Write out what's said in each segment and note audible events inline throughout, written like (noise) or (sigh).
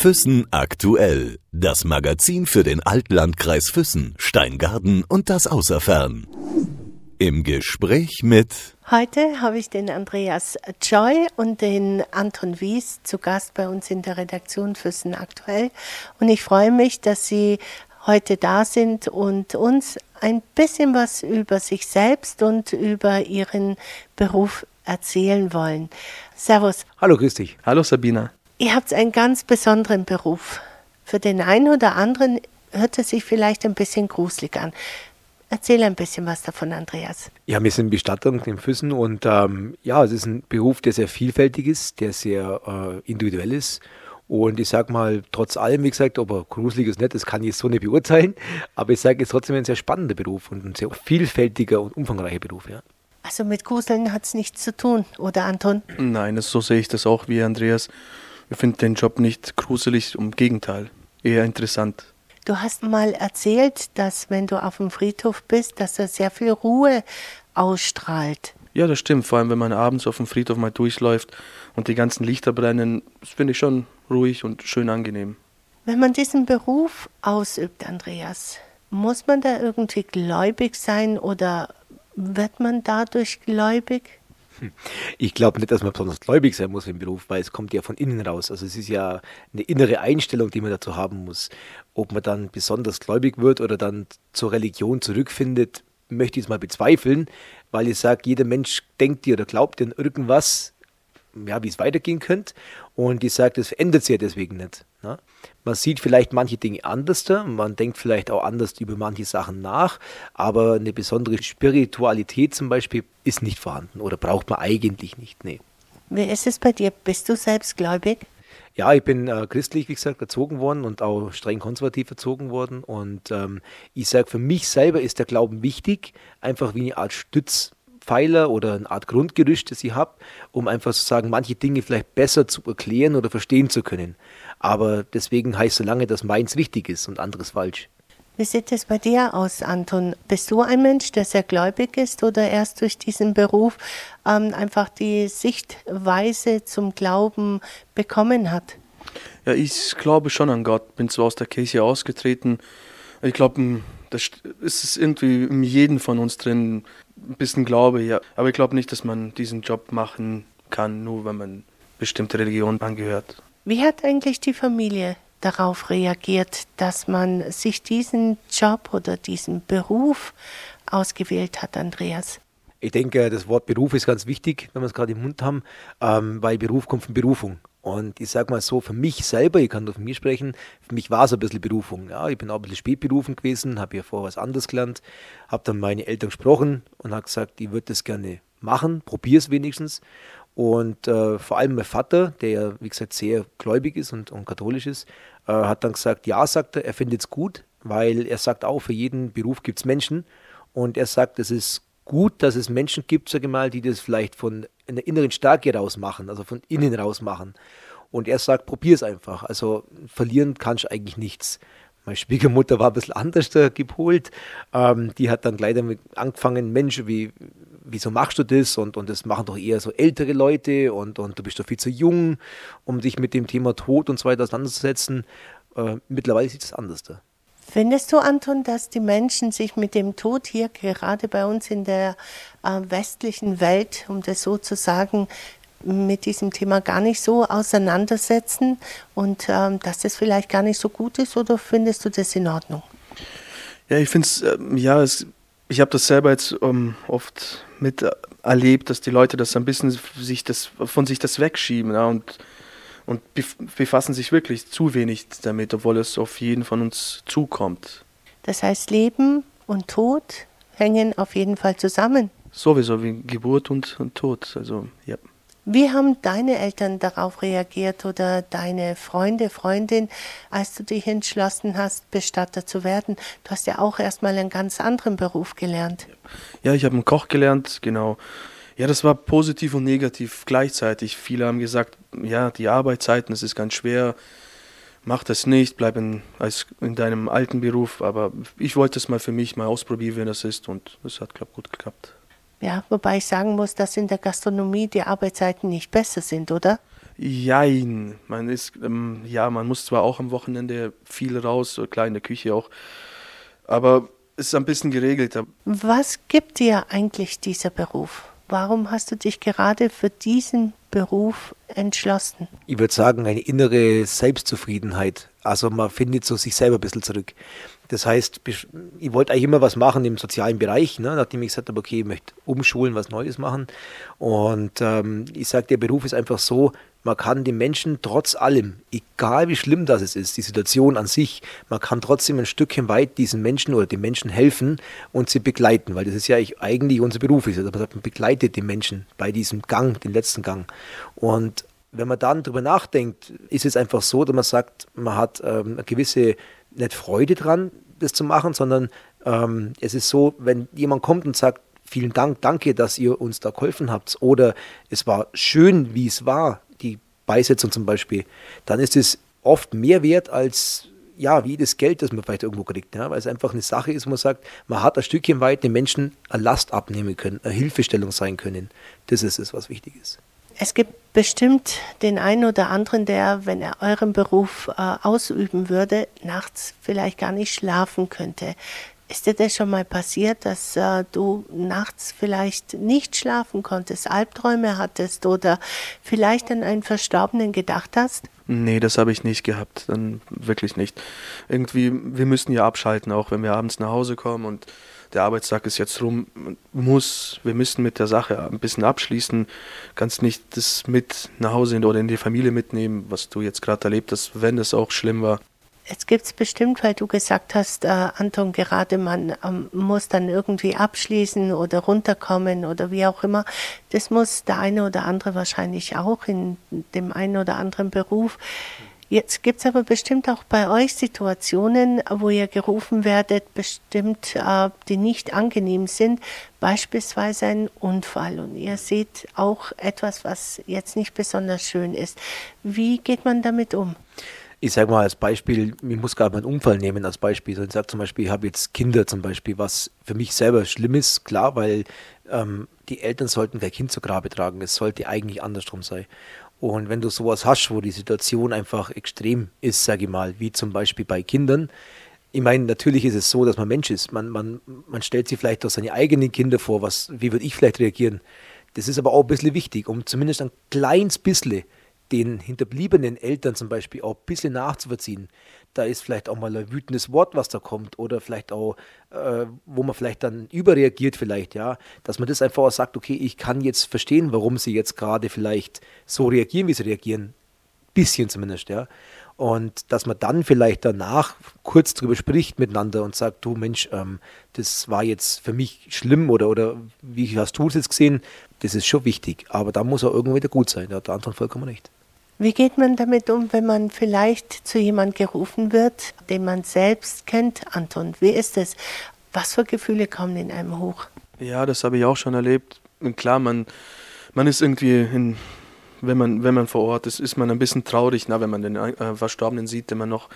Füssen aktuell. Das Magazin für den Altlandkreis Füssen, Steingarten und das Außerfern. Im Gespräch mit Heute habe ich den Andreas Joy und den Anton Wies zu Gast bei uns in der Redaktion Füssen aktuell. Und ich freue mich, dass Sie heute da sind und uns ein bisschen was über sich selbst und über Ihren Beruf erzählen wollen. Servus. Hallo, grüß dich. Hallo Sabina. Ihr habt einen ganz besonderen Beruf. Für den einen oder anderen hört es sich vielleicht ein bisschen gruselig an. Erzähl ein bisschen was davon, Andreas. Ja, wir sind Bestatter in Füssen und ähm, ja, es ist ein Beruf, der sehr vielfältig ist, der sehr äh, individuell ist. Und ich sag mal, trotz allem, wie gesagt, ob er gruselig ist nicht, das kann ich so nicht beurteilen. Aber ich sage, es ist trotzdem ein sehr spannender Beruf und ein sehr vielfältiger und umfangreicher Beruf, ja. Also mit Gruseln hat es nichts zu tun, oder Anton? Nein, das, so sehe ich das auch wie Andreas. Ich finde den Job nicht gruselig, im Gegenteil, eher interessant. Du hast mal erzählt, dass wenn du auf dem Friedhof bist, dass er sehr viel Ruhe ausstrahlt. Ja, das stimmt. Vor allem, wenn man abends auf dem Friedhof mal durchläuft und die ganzen Lichter brennen, das finde ich schon ruhig und schön angenehm. Wenn man diesen Beruf ausübt, Andreas, muss man da irgendwie gläubig sein oder wird man dadurch gläubig? Ich glaube nicht, dass man besonders gläubig sein muss im Beruf, weil es kommt ja von innen raus. Also es ist ja eine innere Einstellung, die man dazu haben muss. Ob man dann besonders gläubig wird oder dann zur Religion zurückfindet, möchte ich es mal bezweifeln, weil ich sage, jeder Mensch denkt dir oder glaubt in irgendwas, ja, wie es weitergehen könnte. Und ich sage, das verändert sich ja deswegen nicht. Ne? Man sieht vielleicht manche Dinge anders, man denkt vielleicht auch anders über manche Sachen nach, aber eine besondere Spiritualität zum Beispiel ist nicht vorhanden oder braucht man eigentlich nicht. Nee. Wie ist es bei dir? Bist du selbst gläubig? Ja, ich bin äh, christlich, wie gesagt, erzogen worden und auch streng konservativ erzogen worden. Und ähm, ich sage, für mich selber ist der Glauben wichtig, einfach wie eine Art Stütz Pfeiler oder eine Art Grundgerüst, das ich habe, um einfach zu sagen, manche Dinge vielleicht besser zu erklären oder verstehen zu können. Aber deswegen heißt so lange, dass meins richtig ist und anderes falsch. Wie sieht es bei dir aus, Anton? Bist du ein Mensch, der sehr gläubig ist oder erst durch diesen Beruf ähm, einfach die Sichtweise zum Glauben bekommen hat? Ja, ich glaube schon an Gott. Bin zwar aus der Kirche ausgetreten. Ich glaube, das ist irgendwie in jedem von uns drin, ein bisschen Glaube, ja. Aber ich glaube nicht, dass man diesen Job machen kann, nur wenn man bestimmte Religion angehört. Wie hat eigentlich die Familie darauf reagiert, dass man sich diesen Job oder diesen Beruf ausgewählt hat, Andreas? Ich denke, das Wort Beruf ist ganz wichtig, wenn wir es gerade im Mund haben, ähm, weil Beruf kommt von Berufung. Und ich sage mal so, für mich selber, ich kann nur von mir sprechen, für mich war es ein bisschen Berufung. Ja, ich bin auch ein bisschen spät berufen gewesen, habe ja vorher was anderes gelernt, habe dann meine Eltern gesprochen und habe gesagt, ich würde das gerne machen, probiere es wenigstens. Und äh, vor allem mein Vater, der ja, wie gesagt, sehr gläubig ist und, und katholisch ist, äh, hat dann gesagt, ja, sagt er, er findet es gut, weil er sagt auch, für jeden Beruf gibt es Menschen. Und er sagt, es ist gut, dass es Menschen gibt, sage ich mal, die das vielleicht von einer inneren Stärke raus machen, also von innen raus machen. Und er sagt, probier es einfach. Also verlieren kannst du eigentlich nichts. Meine Schwiegermutter war ein bisschen anders gepolt. Ähm, die hat dann gleich damit angefangen, Mensch, wie, wieso machst du das? Und, und das machen doch eher so ältere Leute und, und du bist doch viel zu jung, um dich mit dem Thema Tod und so weiter auseinanderzusetzen. Äh, mittlerweile sieht es anders da. Findest du, Anton, dass die Menschen sich mit dem Tod hier gerade bei uns in der äh, westlichen Welt, um das so zu sagen, mit diesem Thema gar nicht so auseinandersetzen und ähm, dass das vielleicht gar nicht so gut ist oder findest du das in Ordnung? Ja, ich finde ähm, ja, es, ich habe das selber jetzt ähm, oft miterlebt, dass die Leute das ein bisschen sich das, von sich das wegschieben ja, und und befassen sich wirklich zu wenig damit, obwohl es auf jeden von uns zukommt. Das heißt, Leben und Tod hängen auf jeden Fall zusammen. Sowieso wie Geburt und, und Tod. Also, ja. Wie haben deine Eltern darauf reagiert oder deine Freunde, Freundin, als du dich entschlossen hast, Bestatter zu werden? Du hast ja auch erstmal einen ganz anderen Beruf gelernt. Ja, ich habe einen Koch gelernt, genau. Ja, das war positiv und negativ gleichzeitig. Viele haben gesagt, ja, die Arbeitszeiten, das ist ganz schwer, mach das nicht, bleib in, als in deinem alten Beruf. Aber ich wollte es mal für mich mal ausprobieren, wie das ist und es hat glaub, gut geklappt. Ja, wobei ich sagen muss, dass in der Gastronomie die Arbeitszeiten nicht besser sind, oder? Jein. Man ist, ähm, ja, man muss zwar auch am Wochenende viel raus, klar in der Küche auch, aber es ist ein bisschen geregelter. Was gibt dir eigentlich dieser Beruf? Warum hast du dich gerade für diesen Beruf entschlossen? Ich würde sagen, eine innere Selbstzufriedenheit. Also man findet so sich selber ein bisschen zurück. Das heißt, ich wollte eigentlich immer was machen im sozialen Bereich, ne, nachdem ich gesagt habe, okay, ich möchte umschulen, was Neues machen. Und ähm, ich sage, der Beruf ist einfach so, man kann den Menschen trotz allem, egal wie schlimm das ist, die Situation an sich, man kann trotzdem ein Stückchen weit diesen Menschen oder den Menschen helfen und sie begleiten, weil das ist ja eigentlich unser Beruf ist. Also man begleitet den Menschen bei diesem Gang, den letzten Gang. Und wenn man dann darüber nachdenkt, ist es einfach so, dass man sagt, man hat ähm, eine gewisse nicht Freude dran, das zu machen, sondern ähm, es ist so, wenn jemand kommt und sagt, vielen Dank, danke, dass ihr uns da geholfen habt, oder es war schön, wie es war, die Beisetzung zum Beispiel, dann ist es oft mehr wert als ja, wie das Geld, das man vielleicht irgendwo kriegt, ja, weil es einfach eine Sache ist, wo man sagt, man hat ein Stückchen weit den Menschen eine Last abnehmen können, eine Hilfestellung sein können. Das ist es, was wichtig ist. Es gibt bestimmt den einen oder anderen, der, wenn er euren Beruf äh, ausüben würde, nachts vielleicht gar nicht schlafen könnte. Ist dir das schon mal passiert, dass äh, du nachts vielleicht nicht schlafen konntest, Albträume hattest oder vielleicht an einen Verstorbenen gedacht hast? Nee, das habe ich nicht gehabt, dann wirklich nicht. Irgendwie, wir müssen ja abschalten, auch wenn wir abends nach Hause kommen und der Arbeitstag ist jetzt rum, muss, wir müssen mit der Sache ein bisschen abschließen, kannst nicht das mit nach Hause oder in die Familie mitnehmen, was du jetzt gerade erlebt hast, wenn es auch schlimm war. Jetzt gibt es bestimmt, weil du gesagt hast, äh, Anton, gerade man ähm, muss dann irgendwie abschließen oder runterkommen oder wie auch immer. Das muss der eine oder andere wahrscheinlich auch in dem einen oder anderen Beruf. Jetzt gibt es aber bestimmt auch bei euch Situationen, wo ihr gerufen werdet, bestimmt, äh, die nicht angenehm sind, beispielsweise ein Unfall und ihr seht auch etwas, was jetzt nicht besonders schön ist. Wie geht man damit um? Ich sage mal als Beispiel, ich muss gerade einen Unfall nehmen als Beispiel. Ich sage zum Beispiel, ich habe jetzt Kinder zum Beispiel, was für mich selber schlimm ist, klar, weil ähm, die Eltern sollten kein Kind zu Grabe tragen. Es sollte eigentlich andersrum sein. Und wenn du sowas hast, wo die Situation einfach extrem ist, sage ich mal, wie zum Beispiel bei Kindern, ich meine, natürlich ist es so, dass man Mensch ist. Man, man, man stellt sich vielleicht auch seine eigenen Kinder vor, was, wie würde ich vielleicht reagieren. Das ist aber auch ein bisschen wichtig, um zumindest ein kleines bisschen den hinterbliebenen Eltern zum Beispiel auch ein bisschen nachzuvollziehen. Da ist vielleicht auch mal ein wütendes Wort, was da kommt, oder vielleicht auch, äh, wo man vielleicht dann überreagiert, vielleicht, ja, dass man das einfach auch sagt, okay, ich kann jetzt verstehen, warum sie jetzt gerade vielleicht so reagieren, wie sie reagieren. Bisschen zumindest, ja. Und dass man dann vielleicht danach kurz drüber spricht miteinander und sagt, du Mensch, ähm, das war jetzt für mich schlimm oder, oder wie hast du es jetzt gesehen? Das ist schon wichtig. Aber da muss er irgendwo wieder gut sein. Da hat der Anton vollkommen recht. Wie geht man damit um, wenn man vielleicht zu jemand gerufen wird, den man selbst kennt? Anton, wie ist es? Was für Gefühle kommen in einem hoch? Ja, das habe ich auch schon erlebt. Und klar, man, man ist irgendwie, in, wenn, man, wenn man vor Ort ist, ist man ein bisschen traurig, na, wenn man den äh, Verstorbenen sieht, den man noch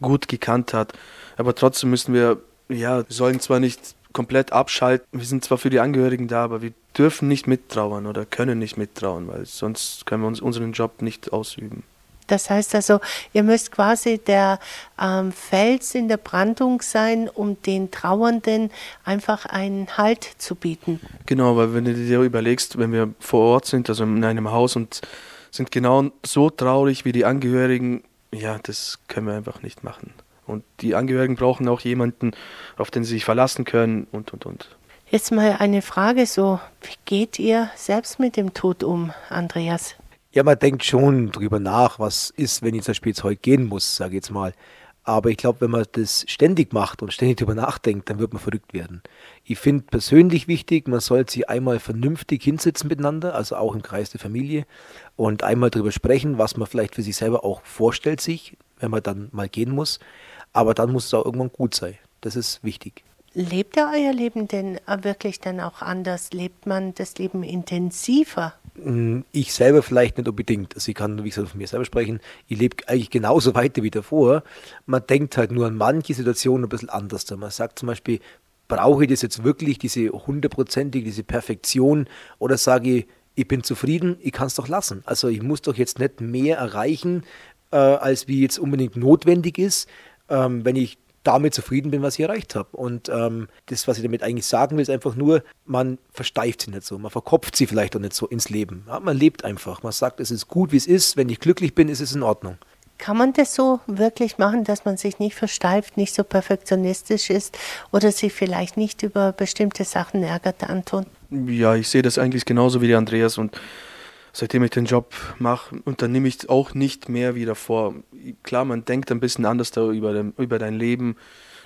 gut gekannt hat. Aber trotzdem müssen wir, ja, sollen zwar nicht komplett abschalten. Wir sind zwar für die Angehörigen da, aber wir dürfen nicht mittrauern oder können nicht mittrauern, weil sonst können wir uns unseren Job nicht ausüben. Das heißt also, ihr müsst quasi der ähm, Fels in der Brandung sein, um den Trauernden einfach einen Halt zu bieten. Genau, weil wenn du dir überlegst, wenn wir vor Ort sind, also in einem Haus und sind genau so traurig wie die Angehörigen, ja, das können wir einfach nicht machen. Und die Angehörigen brauchen auch jemanden, auf den sie sich verlassen können und, und, und. Jetzt mal eine Frage so, wie geht ihr selbst mit dem Tod um, Andreas? Ja, man denkt schon drüber nach, was ist, wenn ich zum Beispiel jetzt heute gehen muss, sage ich jetzt mal. Aber ich glaube, wenn man das ständig macht und ständig drüber nachdenkt, dann wird man verrückt werden. Ich finde persönlich wichtig, man sollte sich einmal vernünftig hinsetzen miteinander, also auch im Kreis der Familie, und einmal drüber sprechen, was man vielleicht für sich selber auch vorstellt sich, wenn man dann mal gehen muss. Aber dann muss es auch irgendwann gut sein. Das ist wichtig. Lebt ihr euer Leben denn wirklich dann auch anders? Lebt man das Leben intensiver? Mm, ich selber vielleicht nicht unbedingt. Also ich kann, wie gesagt, von mir selber sprechen. Ich lebe eigentlich genauso weiter wie davor. Man denkt halt nur an manche Situationen ein bisschen anders. Man sagt zum Beispiel, brauche ich das jetzt wirklich, diese hundertprozentige, diese Perfektion? Oder sage ich, ich bin zufrieden, ich kann es doch lassen. Also ich muss doch jetzt nicht mehr erreichen, äh, als wie jetzt unbedingt notwendig ist, ähm, wenn ich damit zufrieden bin, was ich erreicht habe. Und ähm, das, was ich damit eigentlich sagen will, ist einfach nur, man versteift sie nicht so, man verkopft sie vielleicht auch nicht so ins Leben. Ja, man lebt einfach. Man sagt, es ist gut, wie es ist. Wenn ich glücklich bin, ist es in Ordnung. Kann man das so wirklich machen, dass man sich nicht versteift, nicht so perfektionistisch ist oder sich vielleicht nicht über bestimmte Sachen ärgert, Anton? Ja, ich sehe das eigentlich genauso wie der Andreas und seitdem ich den Job mache, unternehme ich auch nicht mehr wie davor. Klar, man denkt ein bisschen anders über, über dein Leben,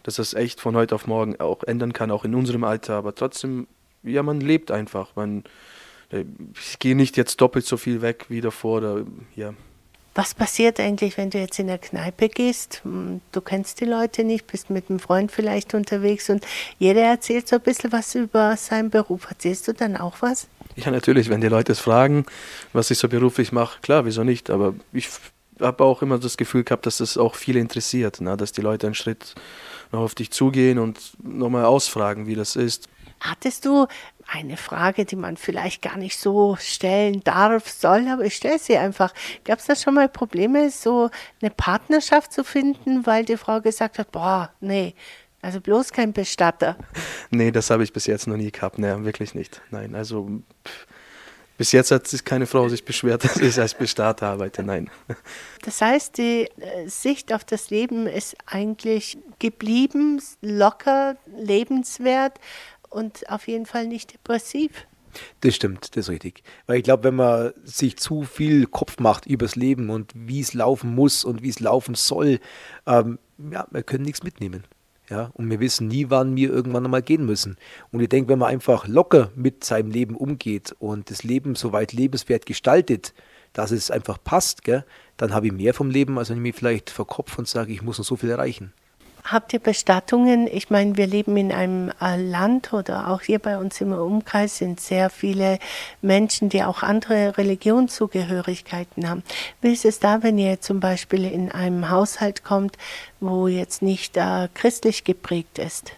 dass das echt von heute auf morgen auch ändern kann, auch in unserem Alter, aber trotzdem, ja, man lebt einfach. Man, äh, ich gehe nicht jetzt doppelt so viel weg wie davor. Oder, ja. Was passiert eigentlich, wenn du jetzt in der Kneipe gehst? Hm, du kennst die Leute nicht, bist mit einem Freund vielleicht unterwegs und jeder erzählt so ein bisschen was über seinen Beruf. Erzählst du dann auch was? Ja, natürlich, wenn die Leute es fragen, was ich so beruflich mache, klar, wieso nicht? Aber ich habe auch immer das Gefühl gehabt, dass das auch viele interessiert, ne? dass die Leute einen Schritt noch auf dich zugehen und nochmal ausfragen, wie das ist. Hattest du eine Frage, die man vielleicht gar nicht so stellen darf, soll, aber ich stelle sie einfach. Gab es da schon mal Probleme, so eine Partnerschaft zu finden, weil die Frau gesagt hat, boah, nee, also bloß kein Bestatter? Nee, das habe ich bis jetzt noch nie gehabt, nee, wirklich nicht. Nein, also pff, bis jetzt hat sich keine Frau sich beschwert, dass ich als Bestatter arbeite, nein. Das heißt, die äh, Sicht auf das Leben ist eigentlich geblieben, locker, lebenswert, und auf jeden Fall nicht depressiv. Das stimmt, das ist richtig. Weil ich glaube, wenn man sich zu viel Kopf macht übers Leben und wie es laufen muss und wie es laufen soll, ähm, ja, wir können nichts mitnehmen. Ja, und wir wissen nie, wann wir irgendwann einmal gehen müssen. Und ich denke, wenn man einfach locker mit seinem Leben umgeht und das Leben so weit lebenswert gestaltet, dass es einfach passt, gell, dann habe ich mehr vom Leben, als wenn ich mich vielleicht verkopfe und sage, ich muss noch so viel erreichen. Habt ihr Bestattungen? Ich meine, wir leben in einem äh, Land oder auch hier bei uns im Umkreis sind sehr viele Menschen, die auch andere Religionszugehörigkeiten haben. Wie ist es da, wenn ihr zum Beispiel in einem Haushalt kommt, wo jetzt nicht äh, christlich geprägt ist?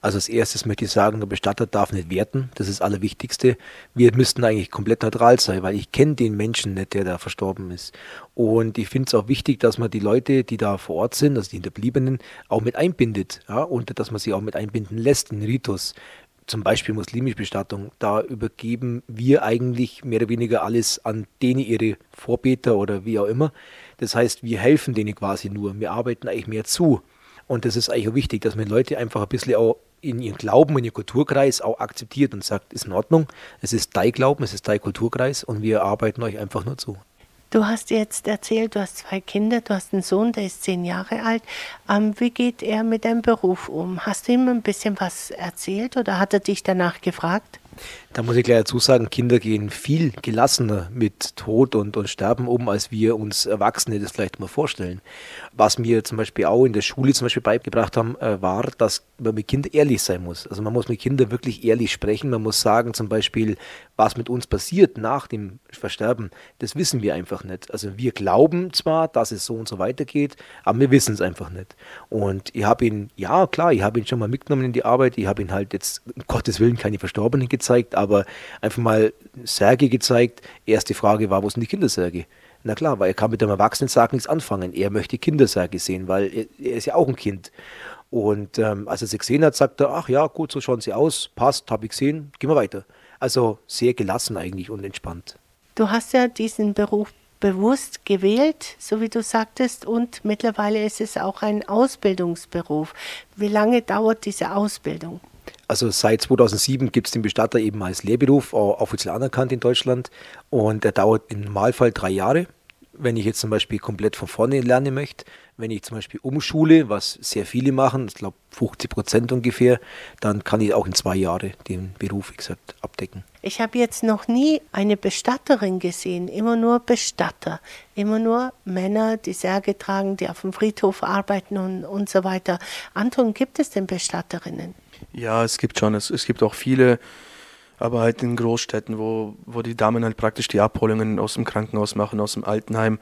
Also als erstes möchte ich sagen, der Bestatter darf nicht werten. Das ist das Allerwichtigste. Wir müssten eigentlich komplett neutral sein, weil ich kenne den Menschen nicht, der da verstorben ist. Und ich finde es auch wichtig, dass man die Leute, die da vor Ort sind, also die Hinterbliebenen, auch mit einbindet. Ja? Und dass man sie auch mit einbinden lässt in Ritus zum Beispiel muslimische Bestattung, da übergeben wir eigentlich mehr oder weniger alles an denen ihre Vorbeter oder wie auch immer. Das heißt, wir helfen denen quasi nur. Wir arbeiten eigentlich mehr zu. Und das ist eigentlich auch wichtig, dass man Leute einfach ein bisschen auch in ihren Glauben, in ihren Kulturkreis auch akzeptiert und sagt, ist in Ordnung, es ist dein Glauben, es ist dein Kulturkreis und wir arbeiten euch einfach nur zu. Du hast jetzt erzählt, du hast zwei Kinder, du hast einen Sohn, der ist zehn Jahre alt. Ähm, wie geht er mit deinem Beruf um? Hast du ihm ein bisschen was erzählt oder hat er dich danach gefragt? Da muss ich gleich dazu sagen, Kinder gehen viel gelassener mit Tod und, und Sterben um, als wir uns Erwachsene das vielleicht mal vorstellen. Was mir zum Beispiel auch in der Schule zum Beispiel beigebracht haben, äh, war, dass man mit Kindern ehrlich sein muss. Also man muss mit Kindern wirklich ehrlich sprechen. Man muss sagen zum Beispiel, was mit uns passiert nach dem Versterben, das wissen wir einfach nicht. Also wir glauben zwar, dass es so und so weitergeht, aber wir wissen es einfach nicht. Und ich habe ihn, ja klar, ich habe ihn schon mal mitgenommen in die Arbeit. Ich habe ihn halt jetzt, um Gottes Willen, keine Verstorbenen gezeigt, aber einfach mal Särge gezeigt. Erste Frage war, wo sind die Kindersärge? Na klar, weil er kann mit dem Erwachsenensarg nichts anfangen. Er möchte Kindersärge sehen, weil er, er ist ja auch ein Kind. Und ähm, als er sie gesehen hat, sagt er, ach ja, gut, so schauen sie aus, passt, habe ich gesehen, gehen wir weiter. Also sehr gelassen eigentlich und entspannt. Du hast ja diesen Beruf bewusst gewählt, so wie du sagtest, und mittlerweile ist es auch ein Ausbildungsberuf. Wie lange dauert diese Ausbildung? Also seit 2007 gibt es den Bestatter eben als Lehrberuf, offiziell anerkannt in Deutschland. Und der dauert im Normalfall drei Jahre. Wenn ich jetzt zum Beispiel komplett von vorne lernen möchte, wenn ich zum Beispiel umschule, was sehr viele machen, ich glaube 50 Prozent ungefähr, dann kann ich auch in zwei Jahren den Beruf, gesagt, abdecken. Ich habe jetzt noch nie eine Bestatterin gesehen, immer nur Bestatter, immer nur Männer, die Särge tragen, die auf dem Friedhof arbeiten und, und so weiter. Anton, gibt es denn Bestatterinnen? Ja, es gibt schon. Es, es gibt auch viele, aber halt in Großstädten, wo, wo die Damen halt praktisch die Abholungen aus dem Krankenhaus machen, aus dem Altenheim.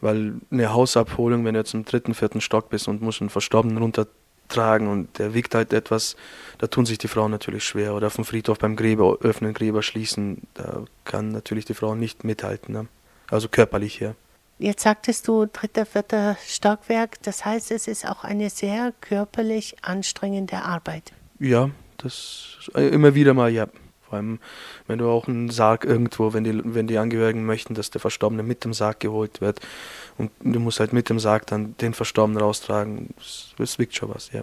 Weil eine Hausabholung, wenn du jetzt im dritten, vierten Stock bist und musst einen Verstorbenen runter tragen und der wiegt halt etwas, da tun sich die Frauen natürlich schwer. Oder auf dem Friedhof beim Gräber öffnen, Gräber schließen, da kann natürlich die Frau nicht mithalten. Ne? Also körperlich her. Jetzt sagtest du dritter, vierter Stockwerk, das heißt, es ist auch eine sehr körperlich anstrengende Arbeit. Ja, das immer wieder mal, ja. Vor allem, wenn du auch einen Sarg irgendwo, wenn die, wenn die Angehörigen möchten, dass der Verstorbene mit dem Sarg geholt wird und du musst halt mit dem Sarg dann den Verstorbenen raustragen, es wiegt schon was, ja.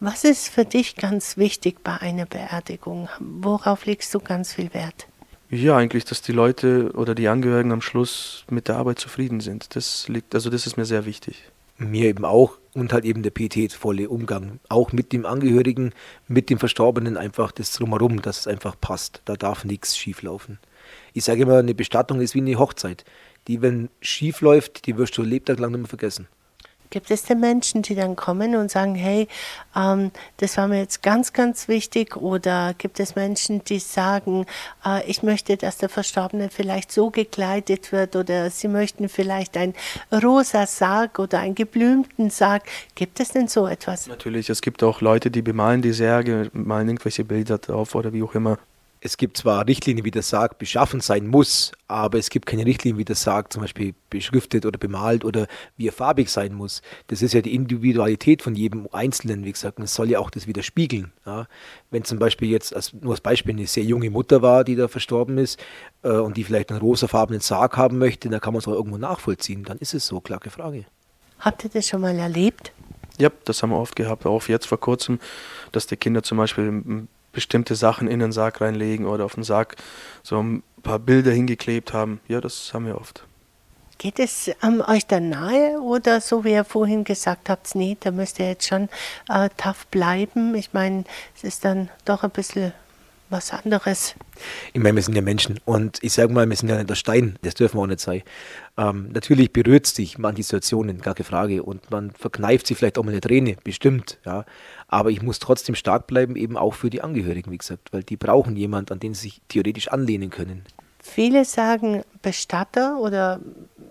Was ist für dich ganz wichtig bei einer Beerdigung? Worauf legst du ganz viel Wert? Ja, eigentlich, dass die Leute oder die Angehörigen am Schluss mit der Arbeit zufrieden sind. Das liegt, also das ist mir sehr wichtig. Mir eben auch und halt eben der pietätvolle Umgang. Auch mit dem Angehörigen, mit dem Verstorbenen einfach das drumherum, dass es einfach passt. Da darf nichts schieflaufen. Ich sage immer, eine Bestattung ist wie eine Hochzeit. Die, wenn schief läuft, die wirst du Lebtag lang nicht mehr vergessen. Gibt es denn Menschen, die dann kommen und sagen, hey, ähm, das war mir jetzt ganz, ganz wichtig? Oder gibt es Menschen, die sagen, äh, ich möchte, dass der Verstorbene vielleicht so gekleidet wird oder sie möchten vielleicht ein rosa Sarg oder einen geblümten Sarg? Gibt es denn so etwas? Natürlich, es gibt auch Leute, die bemalen die Särge, malen irgendwelche Bilder drauf oder wie auch immer es gibt zwar Richtlinien, wie der Sarg beschaffen sein muss, aber es gibt keine Richtlinien, wie der Sarg zum Beispiel beschriftet oder bemalt oder wie er farbig sein muss. Das ist ja die Individualität von jedem Einzelnen, wie gesagt, und es soll ja auch das widerspiegeln. Ja. Wenn zum Beispiel jetzt, als, nur als Beispiel, eine sehr junge Mutter war, die da verstorben ist äh, und die vielleicht einen rosafarbenen Sarg haben möchte, dann kann man es auch irgendwo nachvollziehen. Dann ist es so, klare Frage. Habt ihr das schon mal erlebt? Ja, das haben wir oft gehabt, auch jetzt vor kurzem, dass die Kinder zum Beispiel bestimmte Sachen in den Sarg reinlegen oder auf den Sarg so ein paar Bilder hingeklebt haben. Ja, das haben wir oft. Geht es ähm, euch dann nahe oder so wie ihr vorhin gesagt habt, nee, da müsst ihr jetzt schon äh, tough bleiben? Ich meine, es ist dann doch ein bisschen was anderes. Ich meine, wir sind ja Menschen und ich sage mal, wir sind ja nicht der Stein, das dürfen wir auch nicht sein. Ähm, natürlich berührt sich manche Situationen, gar keine Frage, und man verkneift sich vielleicht auch mal eine Träne, bestimmt, ja. Aber ich muss trotzdem stark bleiben, eben auch für die Angehörigen, wie gesagt, weil die brauchen jemanden, an den sie sich theoretisch anlehnen können. Viele sagen Bestatter oder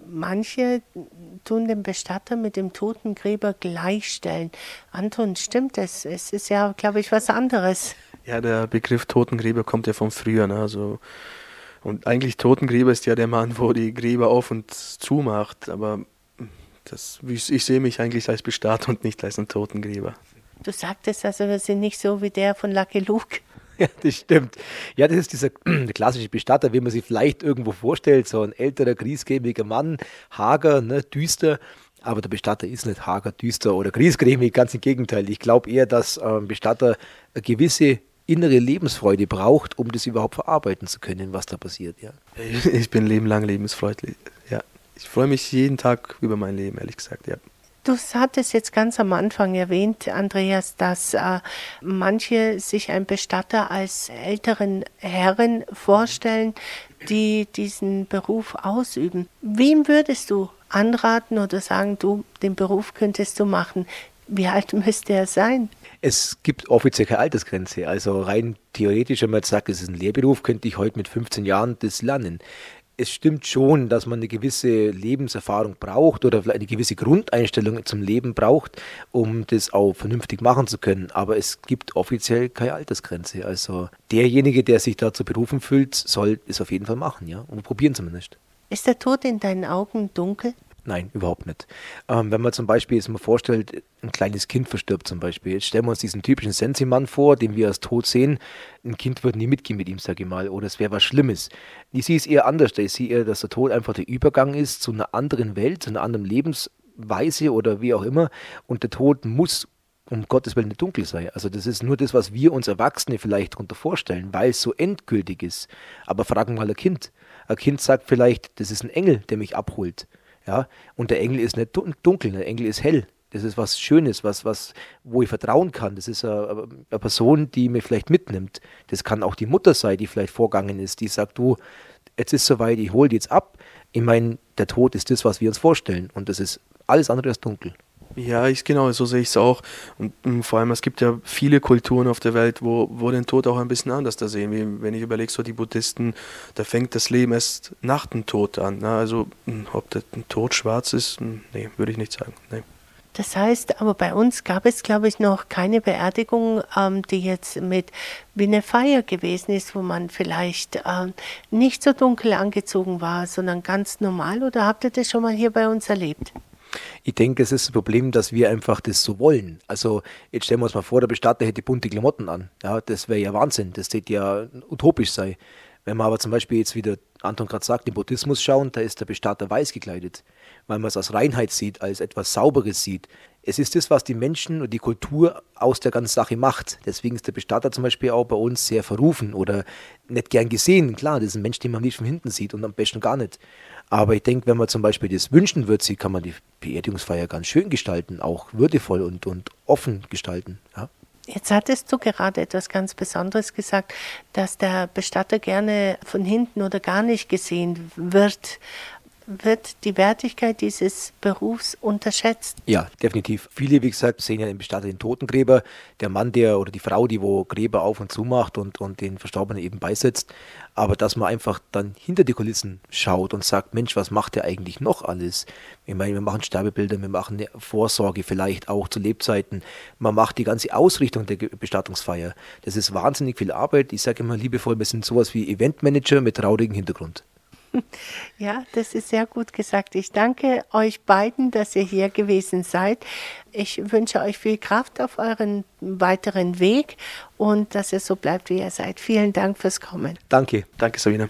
manche tun den Bestatter mit dem Totengräber gleichstellen. Anton, stimmt das? Es ist ja, glaube ich, was anderes. Ja, der Begriff Totengräber kommt ja von früher. Ne? Also, und eigentlich Totengräber ist ja der Mann, wo die Gräber auf und zu macht. Aber das, ich, ich sehe mich eigentlich als Bestatter und nicht als ein Totengräber. Du sagtest also, wir sind nicht so wie der von Lucky Luke. (laughs) Ja, das stimmt. Ja, das ist dieser (clears throat) klassische Bestatter, wie man sich vielleicht irgendwo vorstellt. So ein älterer, griesgrämiger Mann, hager, ne, düster. Aber der Bestatter ist nicht hager, düster oder griesgrämig, ganz im Gegenteil. Ich glaube eher, dass ein Bestatter eine gewisse innere Lebensfreude braucht, um das überhaupt verarbeiten zu können, was da passiert. Ja. Ich bin Leben lang lebensfreundlich. Ja. Ich freue mich jeden Tag über mein Leben, ehrlich gesagt, ja. Du hattest jetzt ganz am Anfang erwähnt, Andreas, dass äh, manche sich einen Bestatter als älteren Herren vorstellen, die diesen Beruf ausüben. Wem würdest du anraten oder sagen, du, den Beruf könntest du machen? Wie alt müsste er sein? Es gibt offiziell keine Altersgrenze. Also rein theoretisch, wenn man jetzt sagt, es ist ein Lehrberuf, könnte ich heute mit 15 Jahren das lernen. Es stimmt schon, dass man eine gewisse Lebenserfahrung braucht oder eine gewisse Grundeinstellung zum Leben braucht, um das auch vernünftig machen zu können. Aber es gibt offiziell keine Altersgrenze. Also derjenige, der sich dazu berufen fühlt, soll es auf jeden Fall machen, ja. Und probieren zumindest. Ist der Tod in deinen Augen dunkel? Nein, überhaupt nicht. Ähm, wenn man zum Beispiel jetzt mal vorstellt, ein kleines Kind verstirbt zum Beispiel. Jetzt stellen wir uns diesen typischen Sensi-Mann vor, den wir als tot sehen. Ein Kind würde nie mitgehen mit ihm, sage ich mal, oder es wäre was Schlimmes. Ich sehe es eher anders. Ich sehe eher, dass der Tod einfach der Übergang ist zu einer anderen Welt, zu einer anderen Lebensweise oder wie auch immer. Und der Tod muss um Gottes Willen nicht dunkel sein. Also das ist nur das, was wir uns Erwachsene vielleicht darunter vorstellen, weil es so endgültig ist. Aber fragen mal ein Kind. Ein Kind sagt vielleicht, das ist ein Engel, der mich abholt. Ja, und der Engel ist nicht dunkel, der Engel ist hell. Das ist was Schönes, was, was, wo ich vertrauen kann. Das ist eine, eine Person, die mir vielleicht mitnimmt. Das kann auch die Mutter sein, die vielleicht vorgegangen ist, die sagt, du, jetzt ist soweit, ich hole die jetzt ab. Ich meine, der Tod ist das, was wir uns vorstellen. Und das ist alles andere als dunkel. Ja, ich, genau, so sehe ich es auch. Und, und, mm, vor allem, es gibt ja viele Kulturen auf der Welt, wo, wo den Tod auch ein bisschen anders da sehen. Wie, wenn ich überlege, so die Buddhisten, da fängt das Leben erst nach dem Tod an. Ne? Also, mm, ob der Tod schwarz ist, mm, nee, würde ich nicht sagen. Nee. Das heißt, aber bei uns gab es, glaube ich, noch keine Beerdigung, ähm, die jetzt mit wie eine Feier gewesen ist, wo man vielleicht ähm, nicht so dunkel angezogen war, sondern ganz normal. Oder habt ihr das schon mal hier bei uns erlebt? Ich denke, es ist das Problem, dass wir einfach das so wollen. Also jetzt stellen wir uns mal vor, der Bestatter hätte bunte Klamotten an. Ja, das wäre ja Wahnsinn. Das hätte ja utopisch sein. Wenn man aber zum Beispiel jetzt wieder, Anton gerade sagt, den Buddhismus schauen, da ist der Bestatter weiß gekleidet, weil man es als Reinheit sieht, als etwas Sauberes sieht. Es ist das, was die Menschen und die Kultur aus der ganzen Sache macht. Deswegen ist der Bestatter zum Beispiel auch bei uns sehr verrufen oder nicht gern gesehen. Klar, das ist ein Mensch, den man nicht von hinten sieht und am besten gar nicht. Aber ich denke, wenn man zum Beispiel das wünschen würde, kann man die Beerdigungsfeier ganz schön gestalten, auch würdevoll und, und offen gestalten. Ja. Jetzt hattest du gerade etwas ganz Besonderes gesagt, dass der Bestatter gerne von hinten oder gar nicht gesehen wird wird die Wertigkeit dieses Berufs unterschätzt. Ja, definitiv. Viele, wie gesagt, sehen ja den Bestatter den Totengräber, der Mann, der oder die Frau, die wo Gräber auf und zu macht und, und den Verstorbenen eben beisetzt. Aber dass man einfach dann hinter die Kulissen schaut und sagt, Mensch, was macht der eigentlich noch alles? Ich meine, wir machen Sterbebilder, wir machen eine Vorsorge vielleicht auch zu Lebzeiten. Man macht die ganze Ausrichtung der Bestattungsfeier. Das ist wahnsinnig viel Arbeit. Ich sage immer liebevoll, wir sind sowas wie Eventmanager mit traurigem Hintergrund. Ja, das ist sehr gut gesagt. Ich danke euch beiden, dass ihr hier gewesen seid. Ich wünsche euch viel Kraft auf euren weiteren Weg und dass ihr so bleibt, wie ihr seid. Vielen Dank fürs Kommen. Danke. Danke, Sabine.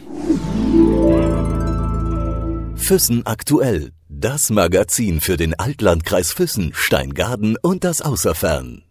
Füssen aktuell. Das Magazin für den Altlandkreis Füssen, Steingaden und das Außerfern.